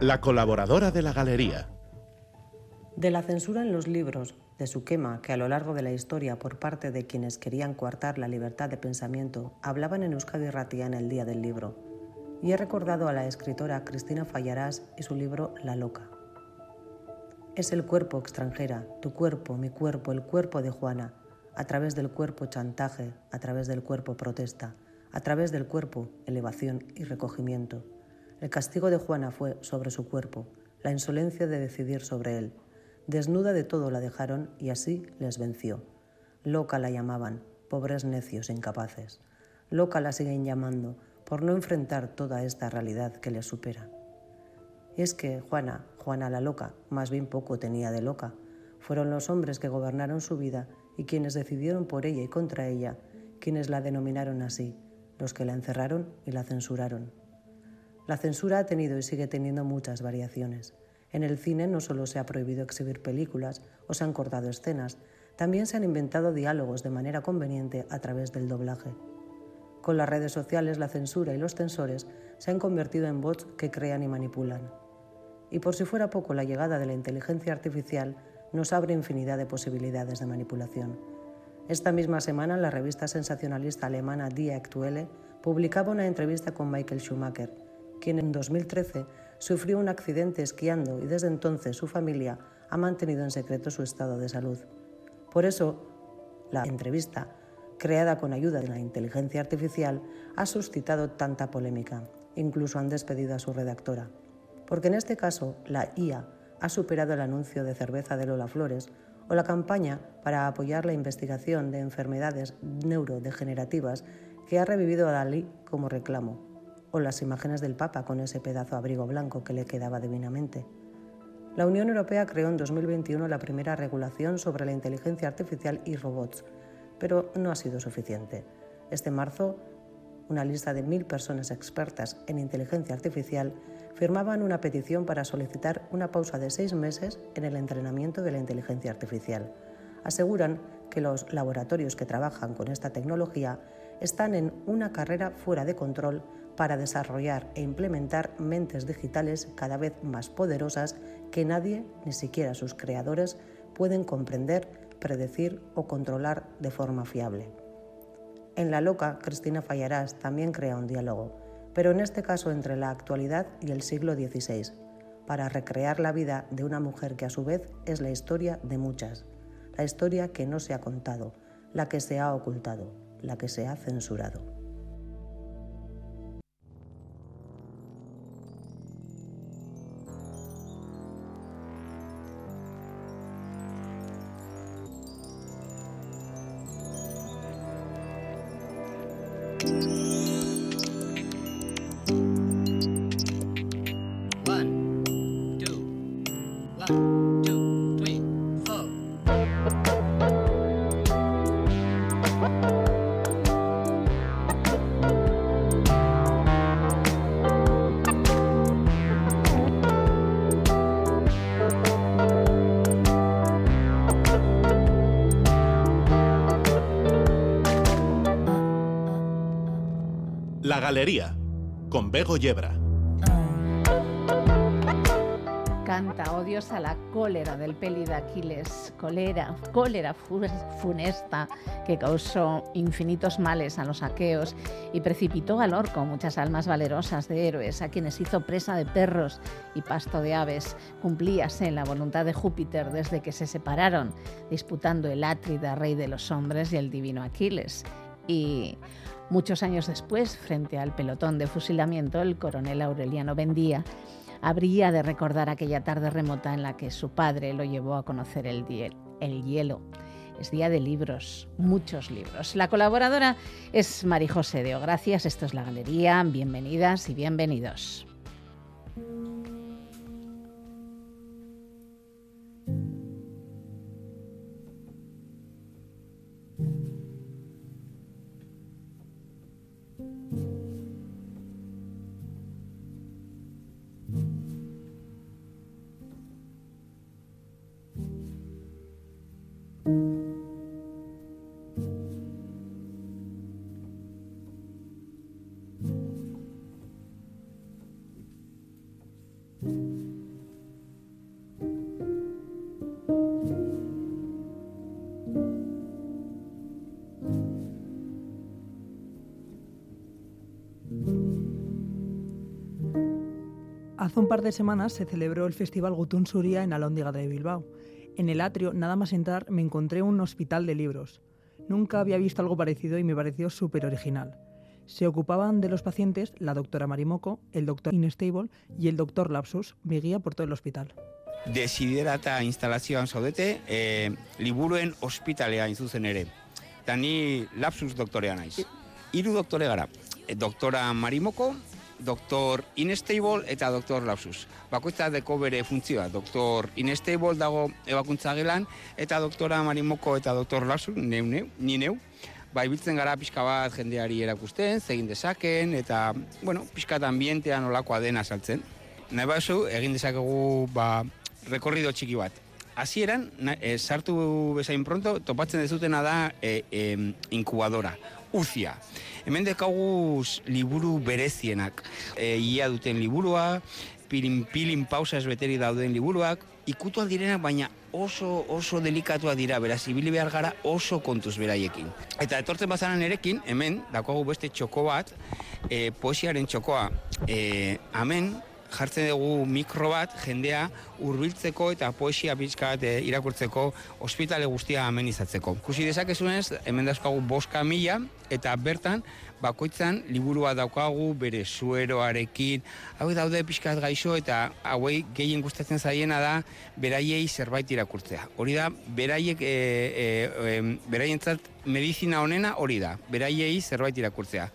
La colaboradora de la galería. De la censura en los libros, de su quema, que a lo largo de la historia por parte de quienes querían coartar la libertad de pensamiento, hablaban en Euskadi Ratia en el Día del Libro. Y he recordado a la escritora Cristina Fallarás y su libro La Loca. Es el cuerpo extranjera, tu cuerpo, mi cuerpo, el cuerpo de Juana, a través del cuerpo chantaje, a través del cuerpo protesta, a través del cuerpo elevación y recogimiento. El castigo de Juana fue sobre su cuerpo, la insolencia de decidir sobre él, Desnuda de todo la dejaron y así les venció. Loca la llamaban, pobres necios incapaces. Loca la siguen llamando por no enfrentar toda esta realidad que les supera. Es que Juana, Juana la loca, más bien poco tenía de loca. Fueron los hombres que gobernaron su vida y quienes decidieron por ella y contra ella, quienes la denominaron así, los que la encerraron y la censuraron. La censura ha tenido y sigue teniendo muchas variaciones. En el cine no solo se ha prohibido exhibir películas o se han cortado escenas, también se han inventado diálogos de manera conveniente a través del doblaje. Con las redes sociales, la censura y los censores se han convertido en bots que crean y manipulan. Y por si fuera poco, la llegada de la inteligencia artificial nos abre infinidad de posibilidades de manipulación. Esta misma semana, la revista sensacionalista alemana Die Aktuelle publicaba una entrevista con Michael Schumacher, quien en 2013 sufrió un accidente esquiando y desde entonces su familia ha mantenido en secreto su estado de salud. Por eso, la entrevista, creada con ayuda de la inteligencia artificial, ha suscitado tanta polémica. Incluso han despedido a su redactora. Porque en este caso, la IA ha superado el anuncio de cerveza de Lola Flores o la campaña para apoyar la investigación de enfermedades neurodegenerativas que ha revivido a Dalí como reclamo o las imágenes del Papa con ese pedazo abrigo blanco que le quedaba divinamente. La Unión Europea creó en 2021 la primera regulación sobre la inteligencia artificial y robots, pero no ha sido suficiente. Este marzo, una lista de mil personas expertas en inteligencia artificial firmaban una petición para solicitar una pausa de seis meses en el entrenamiento de la inteligencia artificial. Aseguran que los laboratorios que trabajan con esta tecnología están en una carrera fuera de control para desarrollar e implementar mentes digitales cada vez más poderosas que nadie, ni siquiera sus creadores, pueden comprender, predecir o controlar de forma fiable. En La Loca, Cristina Fallarás también crea un diálogo, pero en este caso entre la actualidad y el siglo XVI, para recrear la vida de una mujer que a su vez es la historia de muchas, la historia que no se ha contado, la que se ha ocultado, la que se ha censurado. Galería, con Bego Yebra. Canta odios a la cólera del peli de Aquiles, cólera, cólera funesta que causó infinitos males a los aqueos y precipitó al orco muchas almas valerosas de héroes, a quienes hizo presa de perros y pasto de aves. Cumplíase la voluntad de Júpiter desde que se separaron, disputando el Átrida, rey de los hombres, y el divino Aquiles. Y Muchos años después, frente al pelotón de fusilamiento, el coronel Aureliano Bendía habría de recordar aquella tarde remota en la que su padre lo llevó a conocer el, el hielo. Es día de libros, muchos libros. La colaboradora es Marijose Deo. Gracias, esto es La Galería. Bienvenidas y bienvenidos. Hace un par de semanas se celebró el Festival Gutun Suria en Alhóndiga de Bilbao. En el atrio, nada más entrar, me encontré un hospital de libros. Nunca había visto algo parecido y me pareció súper original. Se ocupaban de los pacientes la doctora Marimoco, el doctor Inestable y el doctor Lapsus, mi guía por todo el hospital. Desiderata instalazioan zaudete, e, liburuen ospitalea zuzen ere. Eta Lapsus doktorea naiz. Hiru doktore gara. Doktora Marimoko, doktor Inestable eta doktor Lapsus. Bakoitza deko bere funtzioa. Doktor Inestable dago ebakuntza gelan, eta doktora Marimoko eta doktor Lapsus, neu, neu, ni neu, ba, ibiltzen gara pixka bat jendeari erakusten, zegin dezaken, eta, bueno, pixka eta ambientean olakoa dena saltzen. Nahi bazu, egin dezakegu, ba, rekorrido txiki bat. Hasieran, e, sartu bezain pronto, topatzen dezutena da e, e, inkubadora, uzia. Hemen dekaguz liburu berezienak. E, ia duten liburua, pilin, pilin pausa beteri dauden liburuak, ikutuak direnak, baina oso oso delikatuak dira, beraz, ibili behar gara oso kontuz beraiekin. Eta etortzen bazaran erekin, hemen, dakoagu beste txoko bat, e, poesiaren txokoa, e, hemen, jartzen dugu mikro bat jendea hurbiltzeko eta poesia pizka bat eh, irakurtzeko ospitale guztia amenizatzeko. Kusi dezakezunez, hemen dauzkagu boska mila eta bertan bakoitzan liburua daukagu bere sueroarekin, hau daude pixkat gaixo eta hauei gehien gustatzen zaiena da beraiei zerbait irakurtzea. Hori da, beraiek, e, e, beraientzat medizina honena hori da, beraiei zerbait irakurtzea.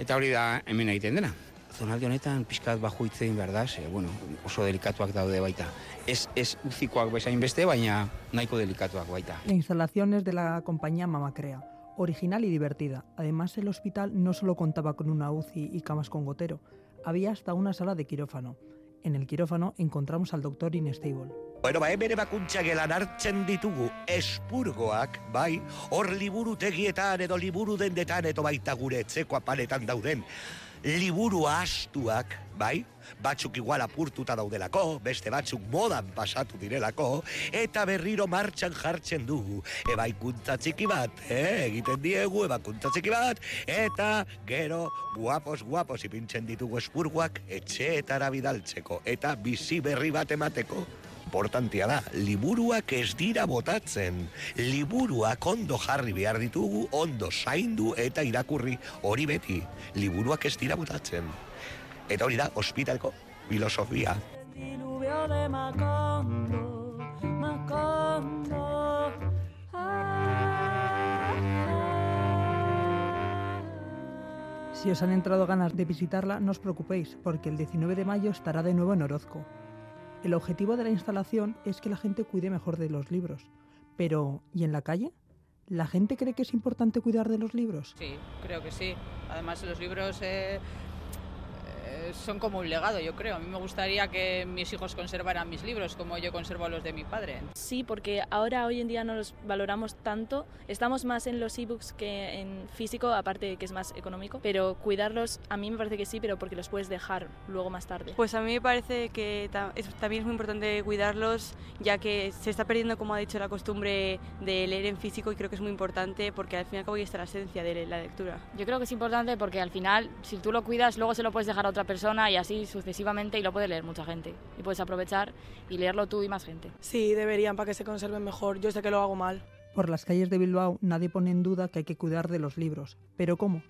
Eta hori da hemen egiten dena zonalde honetan pixkat baju hitzein behar da, ze, bueno, oso delikatuak daude baita. Ez, ez uzikoak bezain beste, baina nahiko delikatuak baita. La instalación es de la compañía Mamacrea, original y divertida. Además, el hospital no solo contaba con una UCI y camas con gotero, había hasta una sala de quirófano. En el quirófano encontramos al doctor Inestable. Bueno, ba, hemen hartzen ditugu espurgoak, bai, hor liburutegietan edo liburu dendetan edo baita gure etzeko apaletan dauden liburu astuak, bai? Batzuk igual apurtuta daudelako, beste batzuk modan pasatu direlako, eta berriro martxan jartzen dugu. Ebaikuntza txiki bat, eh? egiten diegu ebaikuntza txiki bat, eta gero guapos, guapos ipintzen ditugu espurguak etxeetara bidaltzeko, eta bizi berri bat emateko importantia da, liburuak ez dira botatzen. Liburuak ondo jarri behar ditugu, ondo zaindu eta irakurri hori beti. Liburuak ez dira botatzen. Eta hori da, ospitalko filosofia. Si os han entrado ganas de visitarla, no os preocupéis, porque el 19 de mayo estará de nuevo en Orozco. El objetivo de la instalación es que la gente cuide mejor de los libros. Pero, ¿y en la calle? ¿La gente cree que es importante cuidar de los libros? Sí, creo que sí. Además, los libros eh, son como un legado, yo creo. A mí me gustaría que mis hijos conservaran mis libros como yo conservo los de mi padre. Sí, porque ahora hoy en día no los valoramos tanto. Estamos más en los ebooks que en físico, aparte de que es más económico. Pero cuidarlos, a mí me parece que sí, pero porque los puedes dejar luego más tarde. Pues a mí me parece que también es muy importante cuidarlos, ya que se está perdiendo, como ha dicho, la costumbre de leer en físico y creo que es muy importante porque al fin y al cabo ahí está la esencia de la lectura. Yo creo que es importante porque al final, si tú lo cuidas, luego se lo puedes dejar a otra persona persona y así sucesivamente y lo puede leer mucha gente. Y puedes aprovechar y leerlo tú y más gente. Sí, deberían para que se conserven mejor. Yo sé que lo hago mal. Por las calles de Bilbao nadie pone en duda que hay que cuidar de los libros. ¿Pero cómo?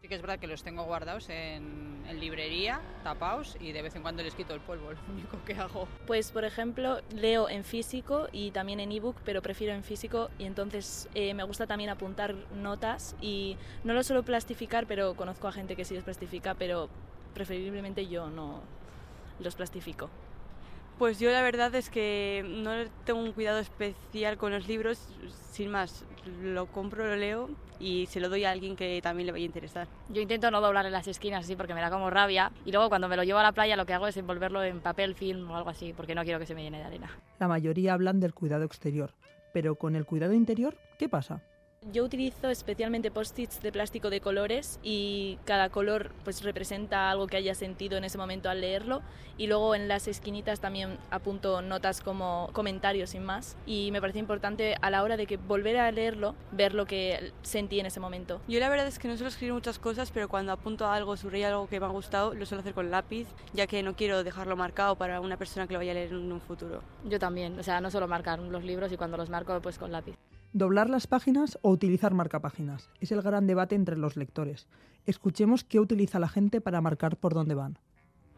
Sí que es verdad que los tengo guardados en, en, librería, tapados, y de vez en cuando les quito el polvo, lo único que hago. Pues, por ejemplo, leo en físico y también en ebook, pero prefiero en físico y entonces eh, me gusta también apuntar notas y no lo suelo plastificar, pero conozco a gente que sí los plastifica, pero preferiblemente yo no los plastifico. Pues yo la verdad es que no tengo un cuidado especial con los libros, sin más, lo compro, lo leo y se lo doy a alguien que también le vaya a interesar. Yo intento no doblar en las esquinas así porque me da como rabia y luego cuando me lo llevo a la playa lo que hago es envolverlo en papel, film o algo así porque no quiero que se me llene de arena. La mayoría hablan del cuidado exterior, pero con el cuidado interior, ¿qué pasa? Yo utilizo especialmente post-its de plástico de colores y cada color pues representa algo que haya sentido en ese momento al leerlo y luego en las esquinitas también apunto notas como comentarios sin más y me parece importante a la hora de que volver a leerlo ver lo que sentí en ese momento. Yo la verdad es que no suelo escribir muchas cosas, pero cuando apunto a algo, subrayo algo que me ha gustado, lo suelo hacer con lápiz, ya que no quiero dejarlo marcado para una persona que lo vaya a leer en un futuro. Yo también, o sea, no solo marcar los libros y cuando los marco pues con lápiz. Doblar las páginas o utilizar marcapáginas. Es el gran debate entre los lectores. Escuchemos qué utiliza la gente para marcar por dónde van.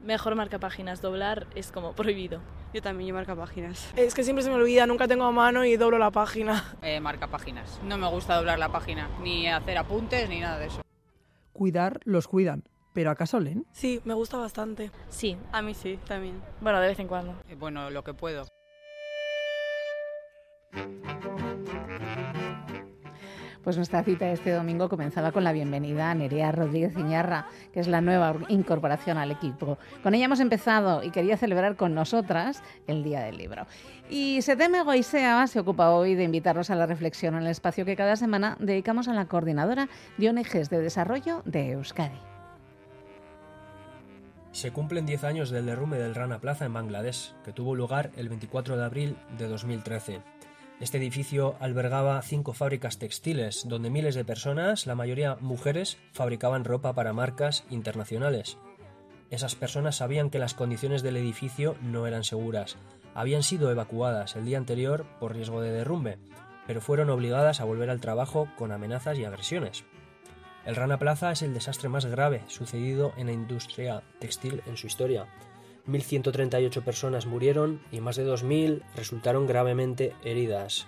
Mejor marca páginas, doblar es como prohibido. Yo también, yo marca páginas. Es que siempre se me olvida, nunca tengo a mano y doblo la página. Eh, marca páginas. No me gusta doblar la página, ni hacer apuntes, ni nada de eso. Cuidar los cuidan. ¿Pero acaso leen? Sí, me gusta bastante. Sí, A mí sí, también. Bueno, de vez en cuando. Eh, bueno, lo que puedo. Pues nuestra cita este domingo comenzaba con la bienvenida a Nerea Rodríguez Iñarra, que es la nueva incorporación al equipo. Con ella hemos empezado y quería celebrar con nosotras el Día del Libro. Y Seteme Goisea se ocupa hoy de invitarnos a la reflexión en el espacio que cada semana dedicamos a la coordinadora de ONGs de desarrollo de Euskadi. Se cumplen 10 años del derrumbe del Rana Plaza en Bangladesh, que tuvo lugar el 24 de abril de 2013. Este edificio albergaba cinco fábricas textiles, donde miles de personas, la mayoría mujeres, fabricaban ropa para marcas internacionales. Esas personas sabían que las condiciones del edificio no eran seguras. Habían sido evacuadas el día anterior por riesgo de derrumbe, pero fueron obligadas a volver al trabajo con amenazas y agresiones. El Rana Plaza es el desastre más grave sucedido en la industria textil en su historia. 1.138 personas murieron y más de 2.000 resultaron gravemente heridas.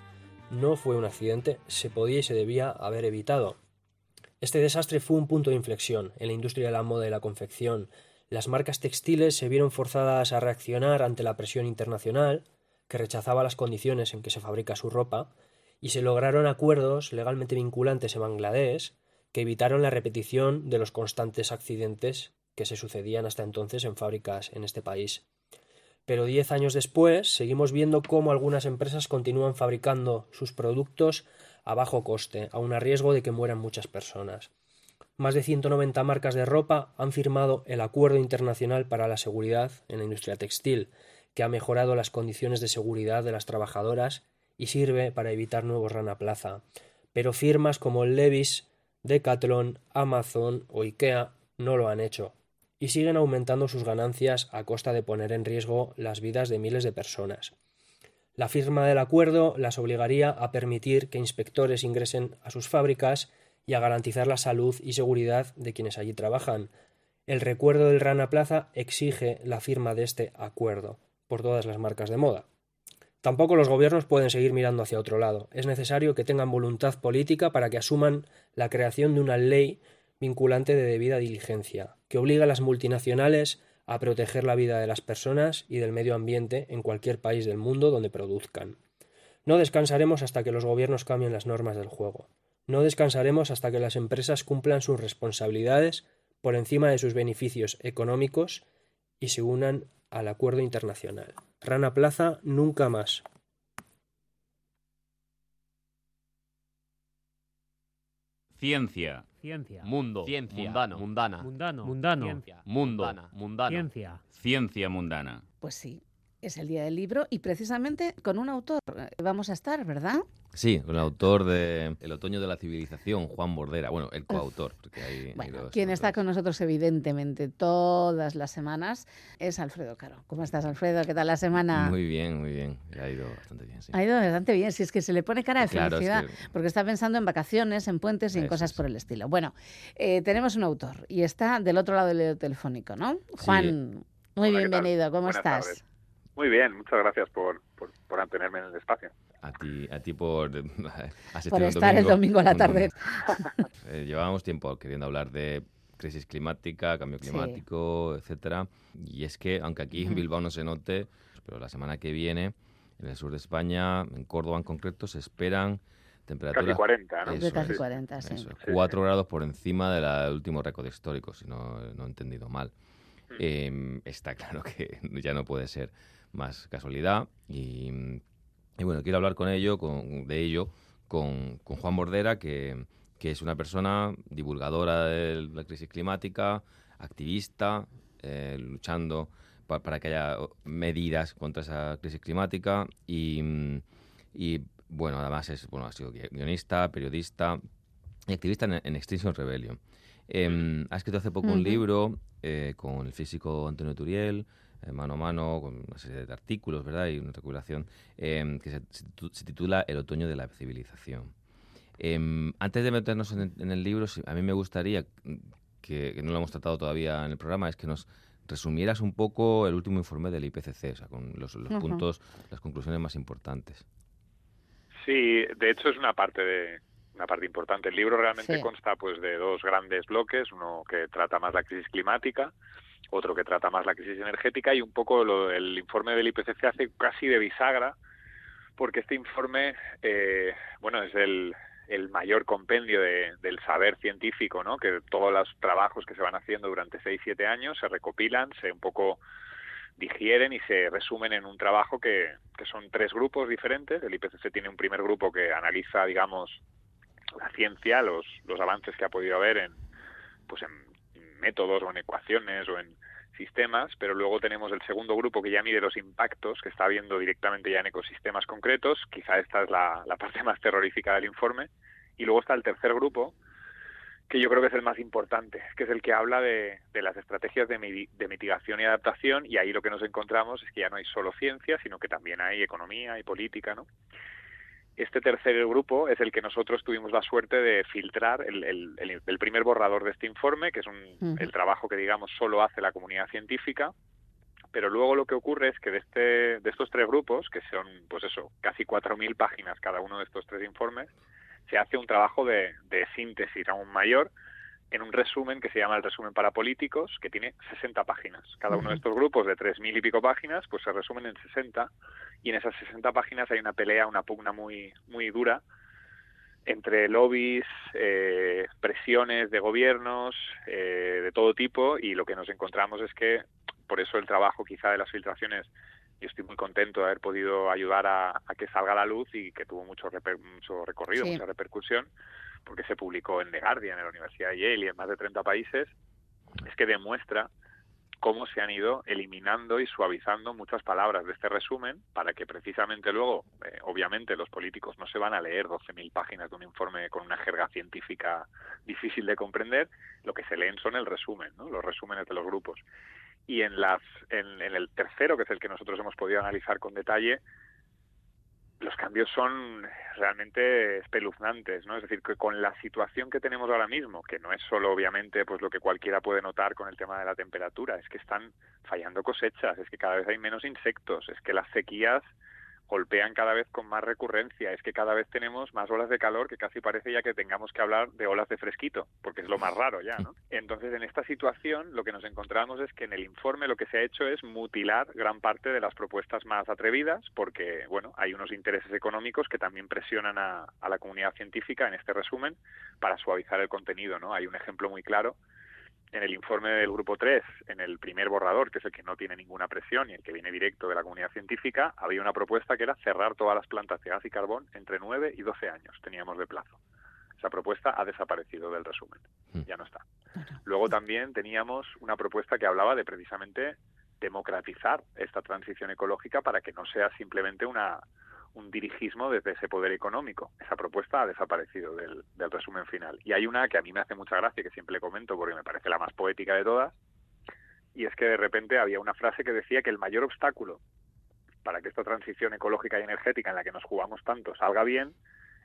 No fue un accidente, se podía y se debía haber evitado. Este desastre fue un punto de inflexión en la industria de la moda y la confección. Las marcas textiles se vieron forzadas a reaccionar ante la presión internacional, que rechazaba las condiciones en que se fabrica su ropa, y se lograron acuerdos legalmente vinculantes en Bangladesh que evitaron la repetición de los constantes accidentes que se sucedían hasta entonces en fábricas en este país. Pero diez años después seguimos viendo cómo algunas empresas continúan fabricando sus productos a bajo coste, aun a riesgo de que mueran muchas personas. Más de 190 marcas de ropa han firmado el Acuerdo Internacional para la Seguridad en la Industria Textil, que ha mejorado las condiciones de seguridad de las trabajadoras y sirve para evitar nuevos Rana Plaza. Pero firmas como Levis, Decathlon, Amazon o IKEA no lo han hecho y siguen aumentando sus ganancias a costa de poner en riesgo las vidas de miles de personas. La firma del acuerdo las obligaría a permitir que inspectores ingresen a sus fábricas y a garantizar la salud y seguridad de quienes allí trabajan. El recuerdo del Rana Plaza exige la firma de este acuerdo por todas las marcas de moda. Tampoco los gobiernos pueden seguir mirando hacia otro lado. Es necesario que tengan voluntad política para que asuman la creación de una ley vinculante de debida diligencia, que obliga a las multinacionales a proteger la vida de las personas y del medio ambiente en cualquier país del mundo donde produzcan. No descansaremos hasta que los gobiernos cambien las normas del juego. No descansaremos hasta que las empresas cumplan sus responsabilidades por encima de sus beneficios económicos y se unan al acuerdo internacional. Rana Plaza nunca más. Ciencia. Ciencia. Mundo. Ciencia. Mundano. Mundana. Mundano. Mundano. Ciencia. Mundo. Mundana. Ciencia. Ciencia mundana. Pues sí, es el día del libro y precisamente con un autor eh, vamos a estar, ¿verdad? Sí, con el autor de El otoño de la civilización, Juan Bordera. Bueno, el coautor, porque hay, hay Bueno, dos. quien está con nosotros evidentemente todas las semanas es Alfredo Caro. ¿Cómo estás, Alfredo? ¿Qué tal la semana? Muy bien, muy bien. Ha ido bastante bien, sí. Ha ido bastante bien, si es que se le pone cara de Claro, es felicidad, que- porque está pensando en vacaciones, en puentes y en Eso cosas por el estilo. Bueno, eh, tenemos un autor y está del otro lado del telefónico, ¿no? Juan, muy bienvenido, ¿cómo Buenas estás? tardes. Muy bien, muchas gracias por, por, por mantenerme en el espacio. A ti, a ti por asistir Por estar el domingo a la un tarde. Eh, llevábamos tiempo queriendo hablar de crisis climática, cambio Sí. climático, etcétera. Y es que, aunque aquí en. Bilbao no se note, pero la semana que viene, en el sur de España, en Córdoba en concreto, se esperan temperaturas... Casi 40, ¿no? De Eso casi es, 40, sí. eso, 4 grados por encima del último récord histórico, si no, no he entendido mal. Eh, está claro que ya no puede ser más casualidad. Y, y bueno, quiero hablar con ello, con, de ello con, con Juan Bordera, que, que es una persona divulgadora de la crisis climática, activista, eh, luchando pa- para que haya medidas contra esa crisis climática. Y, y, bueno, además es, bueno, ha sido gui- guionista, periodista y activista en, en Extinction Rebellion. Em, ha escrito hace poco un libro eh, con el físico Antonio Turiel, eh, mano a mano, con una serie de artículos, ¿verdad? Y una recopilación em, que se, se titu- se titula El otoño de la civilización. Em, antes de meternos en el, en el libro, a mí me gustaría, que, que no lo hemos tratado todavía en el programa, es que nos resumieras un poco el último informe del IPCC, o sea, con los, puntos, las conclusiones más importantes. Sí, de hecho es una parte de una parte importante. El libro realmente Sí. consta pues de dos grandes bloques, uno que trata más la crisis climática, otro que trata más la crisis energética y un poco lo- el informe del IPCC hace casi de bisagra porque este informe, eh, bueno, es el, el mayor compendio de- del saber científico, ¿no? Que todos los trabajos que se van haciendo durante seis, siete años se recopilan, se un poco digieren y se resumen en un trabajo que, que son tres grupos diferentes. El IPCC tiene un primer grupo que analiza, digamos, la ciencia, los, los avances que ha podido haber en, pues en métodos o en ecuaciones o en sistemas, pero luego tenemos el segundo grupo que ya mide los impactos que está viendo directamente ya en ecosistemas concretos, quizá esta es la, la parte más terrorífica del informe, y luego está el tercer grupo, que yo creo que es el más importante, que es el que habla de, de las estrategias de, de mitigación y adaptación, y ahí lo que nos encontramos es que ya no hay solo ciencia, sino que también hay economía y política, ¿no? Este tercer grupo es el que nosotros tuvimos la suerte de filtrar el, el- el- primer borrador de este informe, que es un, el trabajo que, digamos, solo hace la comunidad científica. Pero luego lo que ocurre es que de, este, de estos tres grupos, que son, pues eso, casi 4.000 páginas cada uno de estos tres informes, se hace un trabajo de, de síntesis aún mayor en un resumen que se llama el resumen para políticos, que tiene 60 páginas. Cada uno de estos grupos de 3.000 y pico páginas, pues se resumen en 60, y en esas 60 páginas hay una pelea, una pugna muy, muy dura entre lobbies, eh, presiones de gobiernos, eh, de todo tipo, y lo que nos encontramos es que, por eso el trabajo quizá de las filtraciones, yo estoy muy contento de haber podido ayudar a, a que salga a la luz y que tuvo mucho, reper- mucho recorrido, Sí. mucha repercusión, porque se publicó en The Guardian, en la Universidad de Yale y en más de 30 países, es que demuestra cómo se han ido eliminando y suavizando muchas palabras de este resumen para que precisamente luego, eh, obviamente, los políticos no se van a leer 12.000 páginas de un informe con una jerga científica difícil de comprender, lo que se leen son el resumen, ¿no? los resúmenes de los grupos. Y en, las, en, en el tercero, que es el que nosotros hemos podido analizar con detalle, los cambios son realmente espeluznantes, ¿no? Es decir, que con la situación que tenemos ahora mismo, que no es solo obviamente pues lo que cualquiera puede notar con el tema de la temperatura, es que están fallando cosechas, es que cada vez hay menos insectos, es que las sequías golpean cada vez con más recurrencia, es que cada vez tenemos más olas de calor que casi parece ya que tengamos que hablar de olas de fresquito, porque es lo más raro ya, ¿no? Entonces, en esta situación, lo que nos encontramos es que en el informe lo que se ha hecho es mutilar gran parte de las propuestas más atrevidas, porque, bueno, hay unos intereses económicos que también presionan a, a la comunidad científica en este resumen para suavizar el contenido, ¿no? Hay un ejemplo muy claro en el informe del grupo 3, en el primer borrador, que es el que no tiene ninguna presión y el que viene directo de la comunidad científica, había una propuesta que era cerrar todas las plantas de gas y carbón entre 9 y 12 años, teníamos de plazo. Esa propuesta ha desaparecido del resumen, ya no está. Luego también teníamos una propuesta que hablaba de precisamente democratizar esta transición ecológica para que no sea simplemente una, un dirigismo desde ese poder económico. Esa propuesta ha desaparecido del, del resumen final. Y hay una que a mí me hace mucha gracia, que siempre comento porque me parece la más poética de todas, y es que de repente había una frase que decía que el mayor obstáculo para que esta transición ecológica y energética en la que nos jugamos tanto salga bien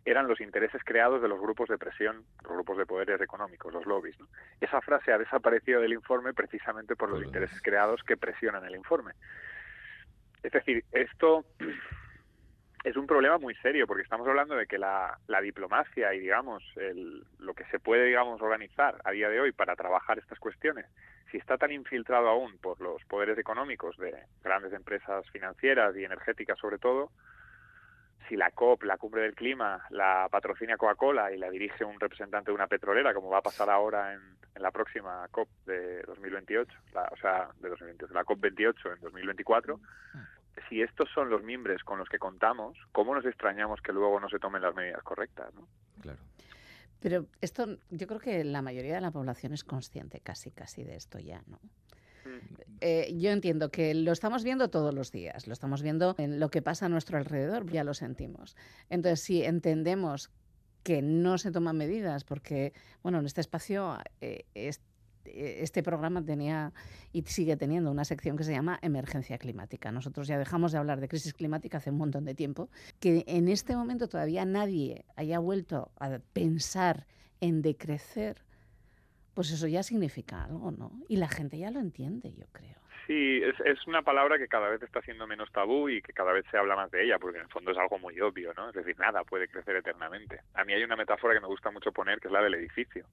eran los intereses creados de los grupos de presión, los grupos de poderes económicos, los lobbies. ¿no? Esa frase ha desaparecido del informe precisamente por los intereses creados que presionan el informe. Es decir, esto es un problema muy serio porque estamos hablando de que la, la diplomacia y digamos el, lo que se puede digamos organizar a día de hoy para trabajar estas cuestiones si está tan infiltrado aún por los poderes económicos de grandes empresas financieras y energéticas sobre todo si la COP, la cumbre del clima, la patrocina Coca-Cola y la dirige un representante de una petrolera, como va a pasar ahora en, en la próxima COP de 2028, la, o sea, de 2028, la COP 28 en 2024, si estos son los mimbres con los que contamos, ¿cómo nos extrañamos que luego no se tomen las medidas correctas? ¿no? Claro. Pero esto, yo creo que la mayoría de la población es consciente casi, casi de esto ya, ¿no? Eh, yo entiendo que lo estamos viendo todos los días, lo estamos viendo en lo que pasa a nuestro alrededor, ya lo sentimos. Entonces, si entendemos que no se toman medidas, porque, bueno, en este espacio eh, es- este programa tenía y sigue teniendo una sección que se llama emergencia climática. Nosotros ya dejamos de hablar de crisis climática hace un montón de tiempo. Que en este momento todavía nadie haya vuelto a pensar en decrecer, pues eso ya significa algo, ¿no? Y la gente ya lo entiende, yo creo. Sí, es, es una palabra que cada vez está siendo menos tabú y que cada vez se habla más de ella, porque en el fondo es algo muy obvio, ¿no? Es decir, nada puede crecer eternamente. A mí hay una metáfora que me gusta mucho poner, que es la del edificio,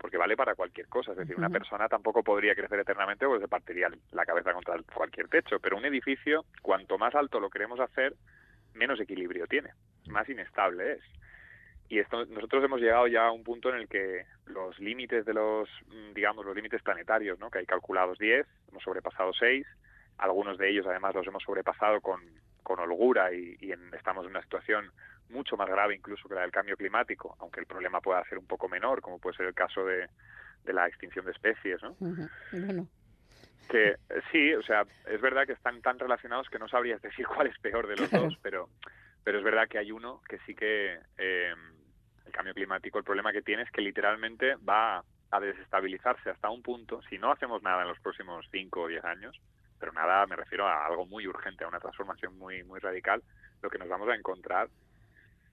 porque vale para cualquier cosa. Es decir, una persona tampoco podría crecer eternamente porque se partiría la cabeza contra cualquier techo, pero un edificio, cuanto más alto lo queremos hacer, menos equilibrio tiene, más inestable es. Y esto, nosotros hemos llegado ya a un punto en el que los límites de los, mm, digamos, los límites planetarios, ¿no? que hay calculados 10, hemos sobrepasado 6, algunos de ellos además los hemos sobrepasado con, con holgura y, y en- estamos en una situación mucho más grave incluso que la del cambio climático, aunque el problema pueda ser un poco menor, como puede ser el caso de, de la extinción de especies, ¿no? Bueno, Que eh, sí, o sea, es verdad que están tan relacionados que no sabrías decir cuál es peor de los dos, pero, pero es verdad que hay uno que sí que eh, el cambio climático, el problema que tiene es que literalmente va a desestabilizarse hasta un punto, si no hacemos nada en los próximos 5 o 10 años, pero nada, me refiero a algo muy urgente, a una transformación muy, muy radical, lo que nos vamos a encontrar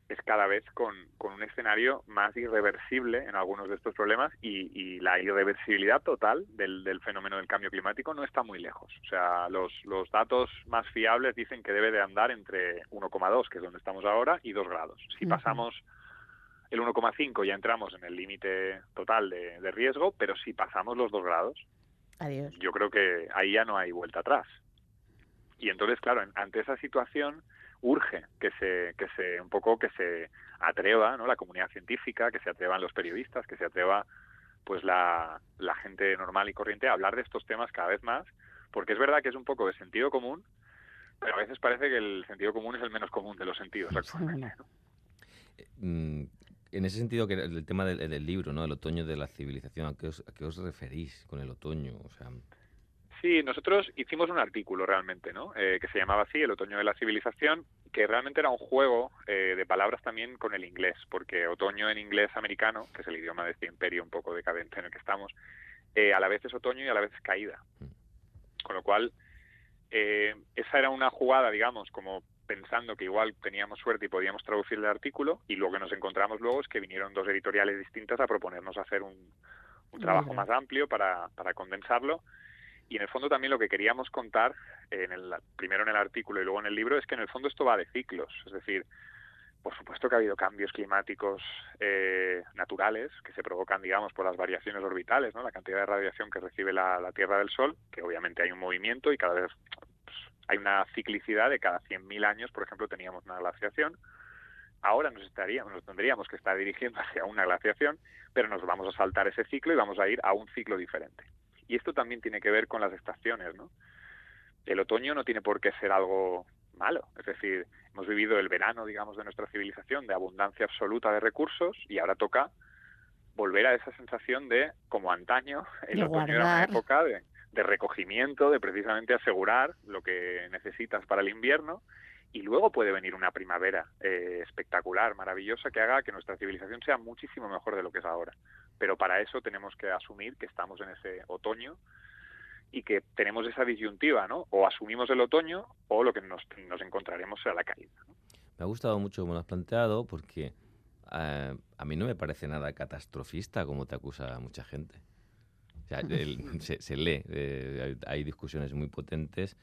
es cada vez con, con un escenario más irreversible en algunos de estos problemas y, y la irreversibilidad total del, del fenómeno del cambio climático no está muy lejos. O sea, los, los datos más fiables dicen que debe de andar entre 1,2, que es donde estamos ahora, y 2 grados. Si Ujú. pasamos el 1,5 ya entramos en el límite total de, de riesgo, pero si pasamos los 2 grados, adiós. yo creo que ahí ya no hay vuelta atrás. Y entonces, claro, ante esa situación urge que se, que se, un poco que se atreva, ¿no? La comunidad científica, que se atrevan los periodistas, que se atreva, pues la, la gente normal y corriente a hablar de estos temas cada vez más, porque es verdad que es un poco de sentido común, pero a veces parece que el sentido común es el menos común de los sentidos actualmente. ¿no? Mm, en ese sentido, que el, el tema del, del libro, ¿no? El otoño de la civilización, ¿a qué, os, a qué os referís con el otoño? O sea, Sí, nosotros hicimos un artículo realmente, ¿no? Eh, que se llamaba así, El otoño de la civilización, que realmente era un juego eh, de palabras también con el inglés, porque otoño en inglés americano, que es el idioma de este imperio un poco decadente en el que estamos, eh, a la vez es otoño y a la vez es caída. Con lo cual, eh, esa era una jugada, digamos, como pensando que igual teníamos suerte y podíamos traducir el artículo, y lo que nos encontramos luego es que vinieron dos editoriales distintas a proponernos hacer un, un trabajo más amplio para, para condensarlo. Y en el fondo también lo que queríamos contar, en el, primero en el artículo y luego en el libro, es que en el fondo esto va de ciclos. Es decir, por supuesto que ha habido cambios climáticos eh, naturales que se provocan, digamos, por las variaciones orbitales, ¿no? la cantidad de radiación que recibe la, Tierra del Sol, que obviamente hay un movimiento y cada vez pues, hay una ciclicidad de cada 100.000 años, por ejemplo, teníamos una glaciación. Ahora nos estaríamos, nos tendríamos que estar dirigiendo hacia una glaciación, pero nos vamos a saltar ese ciclo y vamos a ir a un ciclo diferente. Y esto también tiene que ver con las estaciones, ¿no? El otoño no tiene por qué ser algo malo, es decir, hemos vivido el verano, digamos, de nuestra civilización de abundancia absoluta de recursos y ahora toca volver a esa sensación de, como antaño, el De otoño era una época de, de recogimiento, de precisamente asegurar lo que necesitas para el invierno y luego puede venir una primavera eh, espectacular, maravillosa, que haga que nuestra civilización sea muchísimo mejor de lo que es ahora. Pero para eso tenemos que asumir que estamos en ese otoño y que tenemos esa disyuntiva, ¿no? O asumimos el otoño o lo que nos, nos encontraremos será la caída. me ha gustado mucho como lo has planteado porque eh, a mí no me parece nada catastrofista como te acusa mucha gente. O sea, el- se, se lee, eh, hay, hay discusiones muy potentes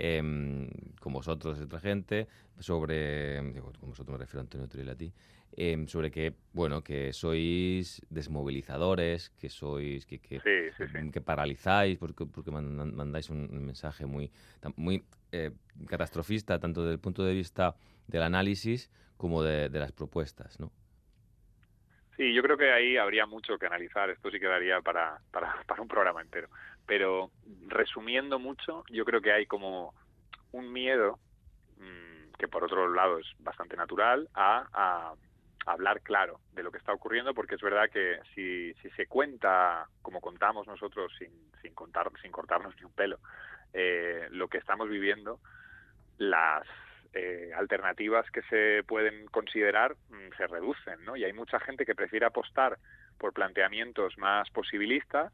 em, con vosotros otra gente sobre, digo, con vosotros me refiero a Antonio Turil a ti, em, sobre que, bueno, que sois desmovilizadores, que sois, que, que, que paralizáis, porque, porque mandáis un, mensaje muy, muy eh, catastrofista, tanto desde el punto de vista del análisis como de, de las propuestas, ¿no? Sí, yo creo que ahí habría mucho que analizar. Esto sí quedaría para, para, para un programa entero. Pero resumiendo mucho, yo creo que hay como un miedo mm, que por otro lado es bastante natural a, a hablar claro de lo que está ocurriendo porque es verdad que si, si se cuenta como contamos nosotros sin, sin contar sin cortarnos ni un pelo eh, lo que estamos viviendo las eh, alternativas que se pueden considerar mm, se reducen ¿no? y hay mucha gente que prefiere apostar por planteamientos más posibilistas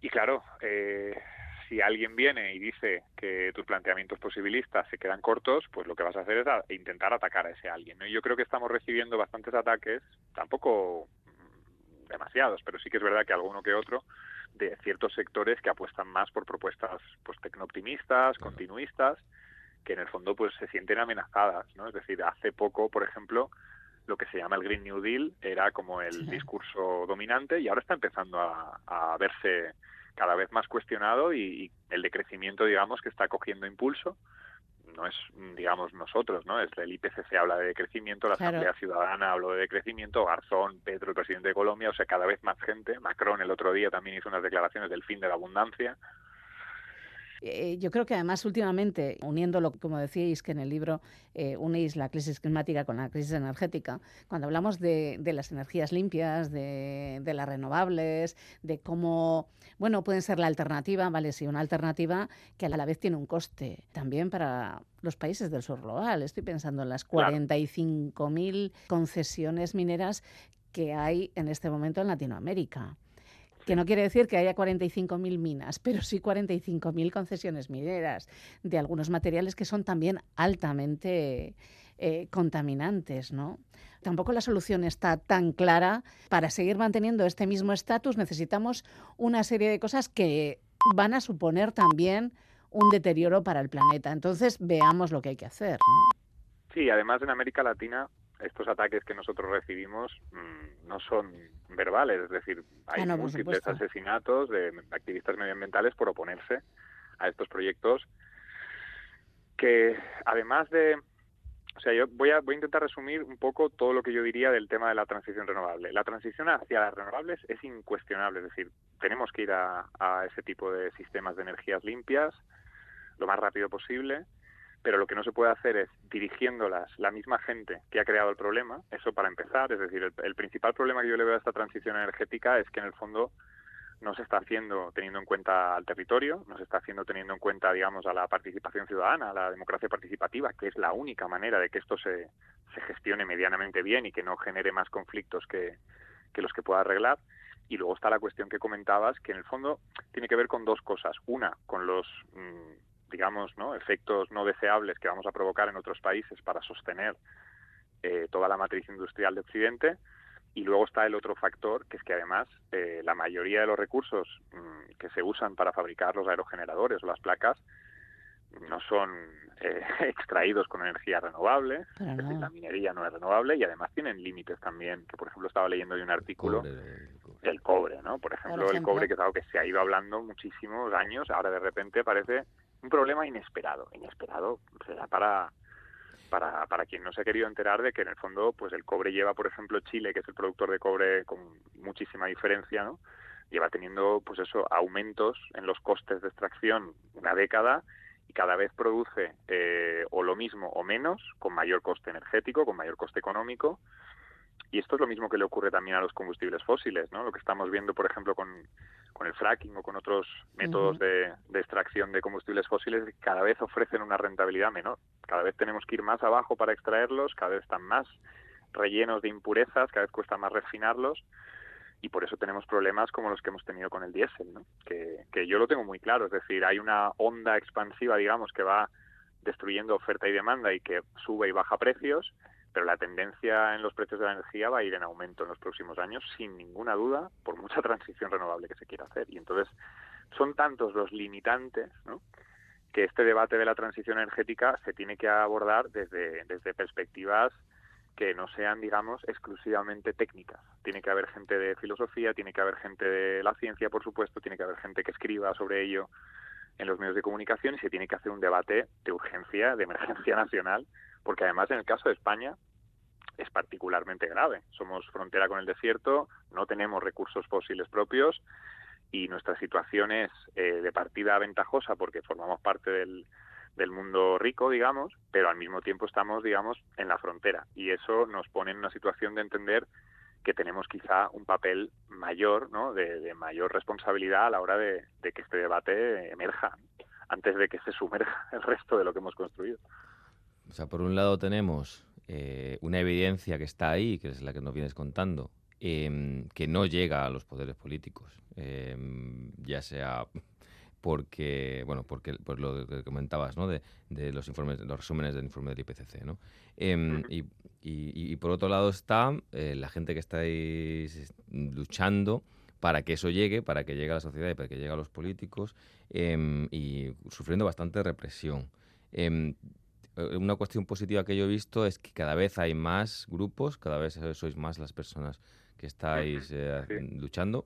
y claro eh, si alguien viene y dice que tus planteamientos posibilistas se quedan cortos, pues lo que vas a hacer es a- intentar atacar a ese alguien. ¿no? Y yo creo que estamos recibiendo bastantes ataques, tampoco demasiados, pero sí que es verdad que alguno que otro, de ciertos sectores que apuestan más por propuestas pues tecnooptimistas, continuistas, que en el fondo pues se sienten amenazadas, ¿no? Es decir, hace poco, por ejemplo, lo que se llama el Green New Deal era como el discurso dominante y ahora está empezando a, a verse cada vez más cuestionado y, y el decrecimiento, digamos, que está cogiendo impulso. No es, digamos, nosotros, ¿no? Es el IPCC habla de decrecimiento, la Claro. Asamblea Ciudadana habló de decrecimiento, Garzón, Petro, el presidente de Colombia, o sea, cada vez más gente. Macron el otro día también hizo unas declaraciones del fin de la abundancia. Eh, yo creo que además últimamente, uniéndolo, como decíais que en el libro eh, unéis la crisis climática con la crisis energética, cuando hablamos de, de las energías limpias, de, de las renovables, de cómo, bueno, pueden ser la alternativa, vale, sí, una alternativa que a la vez tiene un coste también para los países del sur global. Estoy pensando en las Claro. 45.000 concesiones mineras que hay en este momento en Latinoamérica. Que no quiere decir que haya 45.000 minas, pero sí 45.000 concesiones mineras de algunos materiales que son también altamente eh, contaminantes, ¿no? Tampoco la solución está tan clara. Para seguir manteniendo este mismo estatus necesitamos una serie de cosas que van a suponer también un deterioro para el planeta. Entonces veamos lo que hay que hacer. Sí, además en América Latina estos ataques que nosotros recibimos mm, no son verbales, es decir, hay Ah, no, múltiples asesinatos de activistas medioambientales por oponerse a estos proyectos que además de o sea, yo voy a, voy a intentar resumir un poco todo lo que yo diría del tema de la transición renovable. La transición hacia las renovables es incuestionable, es decir, tenemos que ir a, a ese tipo de sistemas de energías limpias lo más rápido posible, pero lo que no se puede hacer es dirigiéndolas la misma gente que ha creado el problema, eso para empezar, es decir, el, principal problema que yo le veo a esta transición energética es que en el fondo no se está haciendo teniendo en cuenta al territorio, no se está haciendo teniendo en cuenta, digamos, a la participación ciudadana, a la democracia participativa, que es la única manera de que esto se, se gestione medianamente bien y que no genere más conflictos que, que los que pueda arreglar. Y luego está la cuestión que comentabas, que en el fondo tiene que ver con dos cosas. Una, con los, mm, digamos, ¿no? efectos no deseables que vamos a provocar en otros países para sostener eh, toda la matriz industrial de Occidente. Y luego está el otro factor, que es que además eh, la mayoría de los recursos mm, que se usan para fabricar los aerogeneradores o las placas no son eh, extraídos con energía renovable, es decir, la minería no es renovable y además tienen límites también, que por ejemplo estaba leyendo hoy un artículo el cobre, ¿no? Por ejemplo, el ejemplo. cobre que es algo que se ha ido hablando muchísimos años, ahora de repente parece un problema inesperado, inesperado será para para, para quien no se ha querido enterar de que en el fondo pues el cobre lleva por ejemplo Chile que es el productor de cobre con muchísima diferencia no lleva teniendo pues eso aumentos en los costes de extracción una década y cada vez produce eh, o lo mismo o menos con mayor coste energético con mayor coste económico. Y esto es lo mismo que le ocurre también a los combustibles fósiles, ¿no? Lo que estamos viendo, por ejemplo, con, con el fracking o con otros métodos de, de extracción de combustibles fósiles, cada vez ofrecen una rentabilidad menor. Cada vez tenemos que ir más abajo para extraerlos, cada vez están más rellenos de impurezas, cada vez cuesta más refinarlos y por eso tenemos problemas como los que hemos tenido con el diésel, ¿no? que, que yo lo tengo muy claro, es decir, hay una onda expansiva, digamos, que va destruyendo oferta y demanda y que sube y baja precios, pero la tendencia en los precios de la energía va a ir en aumento en los próximos años, sin ninguna duda, por mucha transición renovable que se quiera hacer. Y entonces son tantos los limitantes, ¿no? que este debate de la transición energética se tiene que abordar desde, desde perspectivas que no sean, digamos, exclusivamente técnicas. Tiene que haber gente de filosofía, tiene que haber gente de la ciencia, por supuesto, tiene que haber gente que escriba sobre ello en los medios de comunicación y se tiene que hacer un debate de urgencia, de emergencia nacional, porque además en el caso de España es particularmente grave. Somos frontera con el desierto, no tenemos recursos fósiles propios y nuestra situación es eh, de partida ventajosa porque formamos parte del, mundo rico, digamos, pero al mismo tiempo estamos, digamos, en la frontera. Y eso nos pone en una situación de entender que tenemos quizá un papel mayor, ¿no? de, mayor responsabilidad a la hora de, que este debate emerja, antes de que se sumerja el resto de lo que hemos construido. O sea, por un lado tenemos eh, una evidencia que está ahí, que es la que nos vienes contando, em, que no llega a los poderes políticos, em, ya sea porque, bueno, porque por lo que comentabas, ¿no? De, los informes, los resúmenes del informe del IPCC, ¿no? Em, y, y, por otro lado está eh, la gente que estáis luchando para que eso llegue, para que llegue a la sociedad y para que llegue a los políticos y sufriendo bastante represión. Eh, una cuestión positiva que yo he visto es que cada vez hay más grupos, cada vez sois más las personas que estáis eh, luchando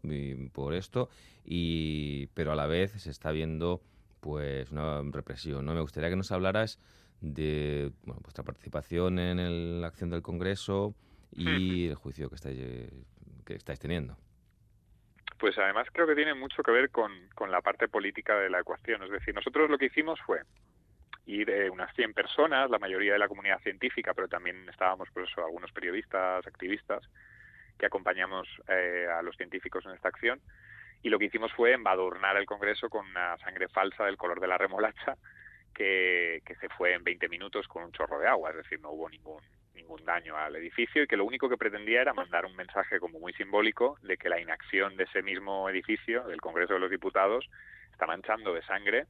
por esto, y, pero a la vez se está viendo pues una represión. ¿no? Me gustaría que nos hablaras de vuestra participación en la acción del Congreso y el juicio que estáis, que estáis teniendo. Pues además creo que tiene mucho que ver con, con la parte política de la ecuación. Es decir, nosotros lo que hicimos fue ir eh, unas 100 personas, la mayoría de la comunidad científica, pero también estábamos, por eso, algunos periodistas, activistas, que acompañamos eh, a los científicos en esta acción. Y lo que hicimos fue embadurnar el Congreso con una sangre falsa del color de la remolacha que, se fue en 20 minutos con un chorro de agua, es decir, no hubo ningún, ningún daño al edificio y que lo único que pretendía era mandar un mensaje como muy simbólico de que la inacción de ese mismo edificio, del Congreso de los Diputados, está manchando de sangre